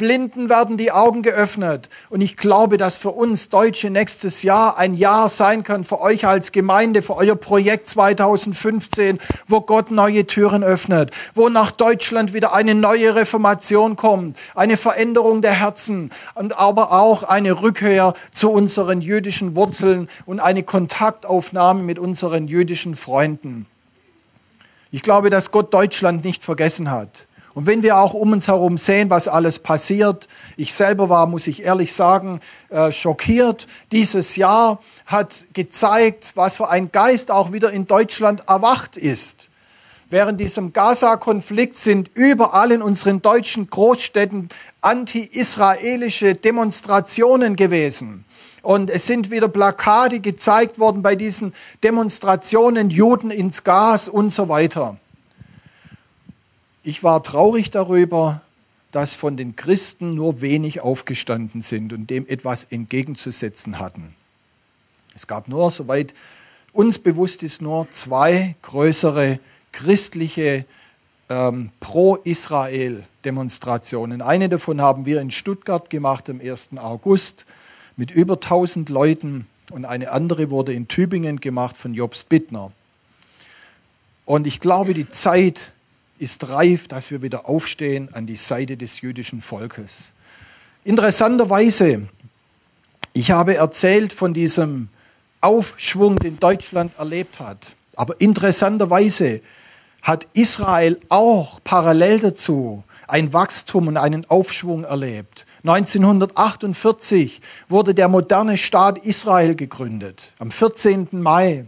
S1: Blinden werden die Augen geöffnet. Und ich glaube, dass für uns Deutsche nächstes Jahr ein Jahr sein kann, für euch als Gemeinde, für euer Projekt 2015, wo Gott neue Türen öffnet, wo nach Deutschland wieder eine neue Reformation kommt, eine Veränderung der Herzen und aber auch eine Rückkehr zu unseren jüdischen Wurzeln und eine Kontaktaufnahme mit unseren jüdischen Freunden. Ich glaube, dass Gott Deutschland nicht vergessen hat. Und wenn wir auch um uns herum sehen, was alles passiert, ich selber war, muss ich ehrlich sagen, äh, schockiert. Dieses Jahr hat gezeigt, was für ein Geist auch wieder in Deutschland erwacht ist. Während diesem Gaza-Konflikt sind überall in unseren deutschen Großstädten anti-israelische Demonstrationen gewesen. Und es sind wieder Plakate gezeigt worden bei diesen Demonstrationen, Juden ins Gas und so weiter. Ich war traurig darüber, dass von den Christen nur wenig aufgestanden sind und dem etwas entgegenzusetzen hatten. Es gab nur, soweit uns bewusst ist, nur zwei größere christliche ähm, Pro-Israel-Demonstrationen. Eine davon haben wir in Stuttgart gemacht am 1. August mit über 1000 Leuten und eine andere wurde in Tübingen gemacht von Jobs Bittner. Und ich glaube, die Zeit ist reif, dass wir wieder aufstehen an die Seite des jüdischen Volkes. Interessanterweise, ich habe erzählt von diesem Aufschwung, den Deutschland erlebt hat. Aber interessanterweise hat Israel auch parallel dazu ein Wachstum und einen Aufschwung erlebt. 1948 wurde der moderne Staat Israel gegründet, am 14. Mai.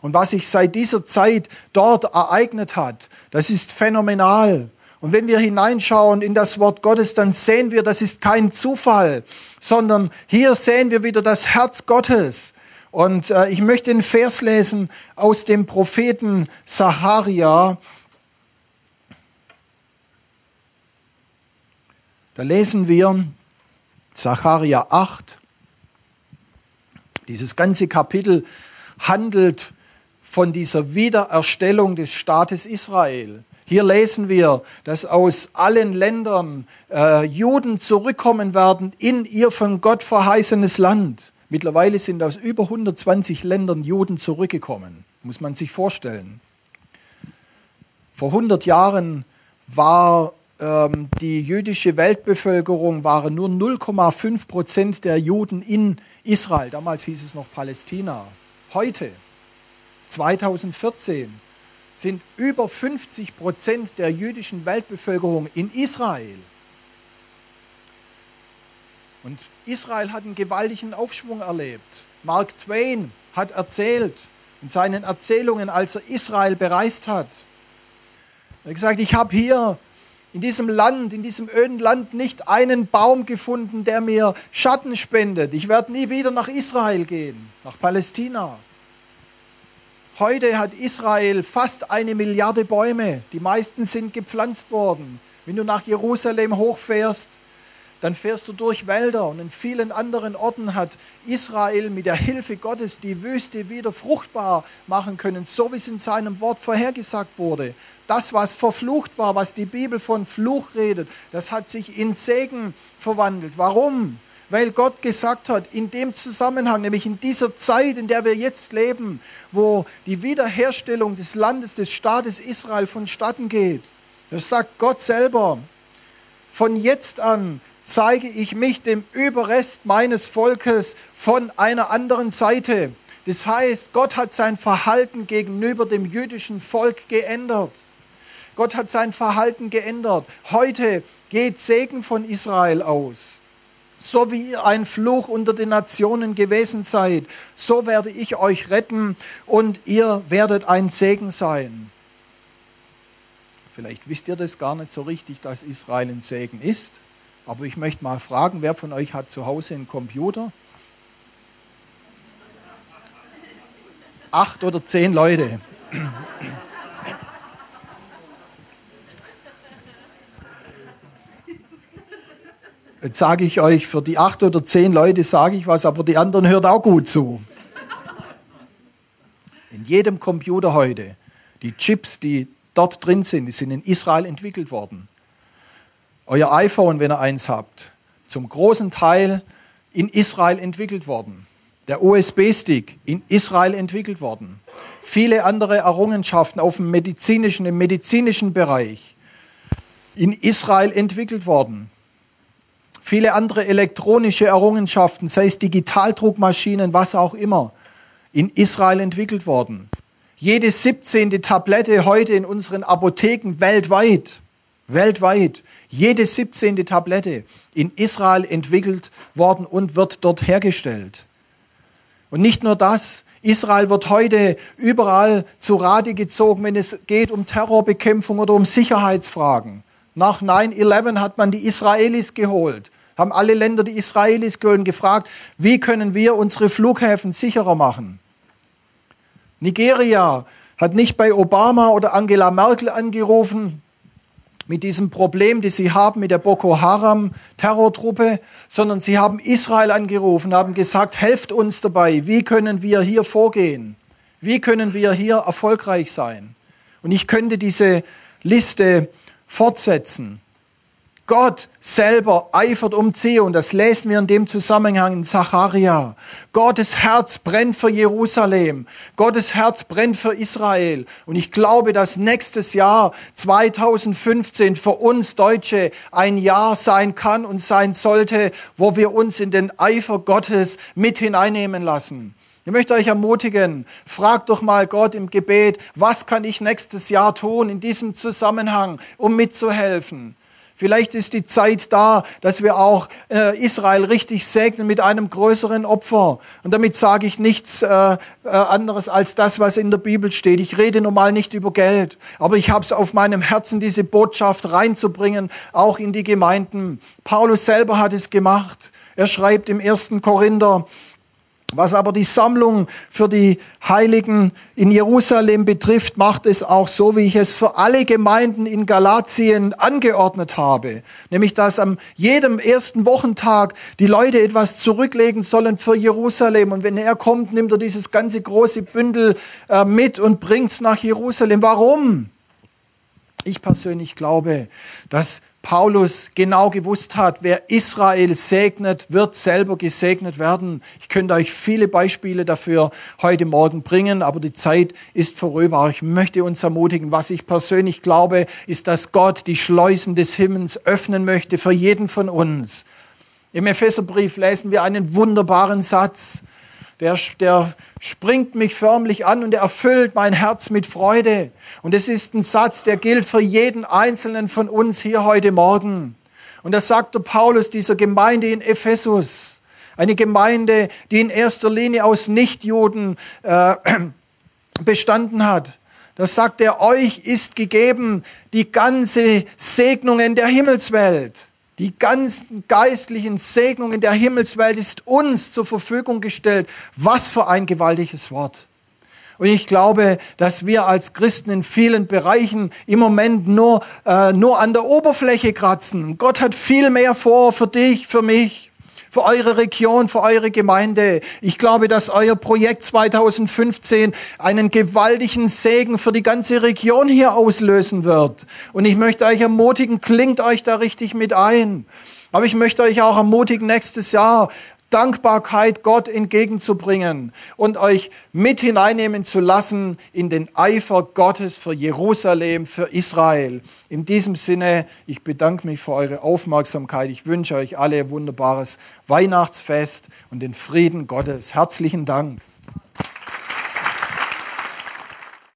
S1: Und was sich seit dieser Zeit dort ereignet hat, das ist phänomenal. Und wenn wir hineinschauen in das Wort Gottes, dann sehen wir, das ist kein Zufall, sondern hier sehen wir wieder das Herz Gottes. Und äh, ich möchte einen Vers lesen aus dem Propheten Sacharia. Da lesen wir Sacharia 8. Dieses ganze Kapitel handelt von dieser Wiedererstellung des Staates Israel. Hier lesen wir, dass aus allen Ländern äh, Juden zurückkommen werden in ihr von Gott verheißenes Land. Mittlerweile sind aus über 120 Ländern Juden zurückgekommen, muss man sich vorstellen. Vor 100 Jahren war ähm, die jüdische Weltbevölkerung waren nur 0,5 Prozent der Juden in Israel. Damals hieß es noch Palästina. Heute 2014 sind über 50 Prozent der jüdischen Weltbevölkerung in Israel. Und Israel hat einen gewaltigen Aufschwung erlebt. Mark Twain hat erzählt in seinen Erzählungen, als er Israel bereist hat. Er hat gesagt, ich habe hier in diesem Land, in diesem öden Land nicht einen Baum gefunden, der mir Schatten spendet. Ich werde nie wieder nach Israel gehen, nach Palästina. Heute hat Israel fast eine Milliarde Bäume. Die meisten sind gepflanzt worden. Wenn du nach Jerusalem hochfährst, dann fährst du durch Wälder und in vielen anderen Orten hat Israel mit der Hilfe Gottes die Wüste wieder fruchtbar machen können, so wie es in seinem Wort vorhergesagt wurde. Das, was verflucht war, was die Bibel von Fluch redet, das hat sich in Segen verwandelt. Warum? Weil Gott gesagt hat, in dem Zusammenhang, nämlich in dieser Zeit, in der wir jetzt leben, wo die Wiederherstellung des Landes, des Staates Israel vonstatten geht, das sagt Gott selber, von jetzt an zeige ich mich dem Überrest meines Volkes von einer anderen Seite. Das heißt, Gott hat sein Verhalten gegenüber dem jüdischen Volk geändert. Gott hat sein Verhalten geändert. Heute geht Segen von Israel aus so wie ihr ein Fluch unter den Nationen gewesen seid, so werde ich euch retten und ihr werdet ein Segen sein. Vielleicht wisst ihr das gar nicht so richtig, dass Israel ein Segen ist. Aber ich möchte mal fragen, wer von euch hat zu Hause einen Computer? Acht oder zehn Leute. Jetzt sage ich euch, für die acht oder zehn Leute sage ich was, aber die anderen hört auch gut zu. In jedem Computer heute, die Chips, die dort drin sind, die sind in Israel entwickelt worden. Euer iPhone, wenn ihr eins habt, zum großen Teil in Israel entwickelt worden. Der USB-Stick in Israel entwickelt worden. Viele andere Errungenschaften auf dem medizinischen, im medizinischen Bereich in Israel entwickelt worden. Viele andere elektronische Errungenschaften, sei es Digitaldruckmaschinen, was auch immer, in Israel entwickelt worden. Jede 17. Tablette heute in unseren Apotheken weltweit, weltweit, jede 17. Tablette in Israel entwickelt worden und wird dort hergestellt. Und nicht nur das, Israel wird heute überall zu Rate gezogen, wenn es geht um Terrorbekämpfung oder um Sicherheitsfragen. Nach 9-11 hat man die Israelis geholt, haben alle Länder die Israelis gefragt, wie können wir unsere Flughäfen sicherer machen. Nigeria hat nicht bei Obama oder Angela Merkel angerufen mit diesem Problem, das sie haben mit der Boko Haram Terrortruppe, sondern sie haben Israel angerufen, haben gesagt, helft uns dabei, wie können wir hier vorgehen? Wie können wir hier erfolgreich sein? Und ich könnte diese Liste fortsetzen. Gott selber eifert um Zion. Das lesen wir in dem Zusammenhang in Zacharia. Gottes Herz brennt für Jerusalem. Gottes Herz brennt für Israel. Und ich glaube, dass nächstes Jahr 2015 für uns Deutsche ein Jahr sein kann und sein sollte, wo wir uns in den Eifer Gottes mit hineinnehmen lassen. Ich möchte euch ermutigen, fragt doch mal Gott im Gebet, was kann ich nächstes Jahr tun in diesem Zusammenhang, um mitzuhelfen. Vielleicht ist die Zeit da, dass wir auch äh, Israel richtig segnen mit einem größeren Opfer. Und damit sage ich nichts äh, äh, anderes als das, was in der Bibel steht. Ich rede normal nicht über Geld, aber ich habe es auf meinem Herzen, diese Botschaft reinzubringen, auch in die Gemeinden. Paulus selber hat es gemacht. Er schreibt im ersten Korinther, was aber die Sammlung für die Heiligen in Jerusalem betrifft, macht es auch so, wie ich es für alle Gemeinden in Galatien angeordnet habe. Nämlich, dass am jedem ersten Wochentag die Leute etwas zurücklegen sollen für Jerusalem. Und wenn er kommt, nimmt er dieses ganze große Bündel äh, mit und bringt es nach Jerusalem. Warum? Ich persönlich glaube, dass Paulus genau gewusst hat, wer Israel segnet, wird selber gesegnet werden. Ich könnte euch viele Beispiele dafür heute Morgen bringen, aber die Zeit ist vorüber. Ich möchte uns ermutigen, was ich persönlich glaube, ist, dass Gott die Schleusen des Himmels öffnen möchte für jeden von uns. Im Epheserbrief lesen wir einen wunderbaren Satz der, der springt mich förmlich an und er erfüllt mein Herz mit Freude. Und es ist ein Satz, der gilt für jeden Einzelnen von uns hier heute Morgen. Und das sagt der Paulus dieser Gemeinde in Ephesus. Eine Gemeinde, die in erster Linie aus Nichtjuden äh, bestanden hat. Das sagt er, euch ist gegeben die ganze Segnungen der Himmelswelt. Die ganzen geistlichen Segnungen der Himmelswelt ist uns zur Verfügung gestellt. Was für ein gewaltiges Wort. Und ich glaube, dass wir als Christen in vielen Bereichen im Moment nur, äh, nur an der Oberfläche kratzen. Gott hat viel mehr vor für dich, für mich für eure Region, für eure Gemeinde. Ich glaube, dass euer Projekt 2015 einen gewaltigen Segen für die ganze Region hier auslösen wird. Und ich möchte euch ermutigen, klingt euch da richtig mit ein. Aber ich möchte euch auch ermutigen, nächstes Jahr Dankbarkeit Gott entgegenzubringen und euch mit hineinnehmen zu lassen in den Eifer Gottes für Jerusalem, für Israel. In diesem Sinne, ich bedanke mich für eure Aufmerksamkeit. Ich wünsche euch alle ein wunderbares Weihnachtsfest und den Frieden Gottes. Herzlichen Dank.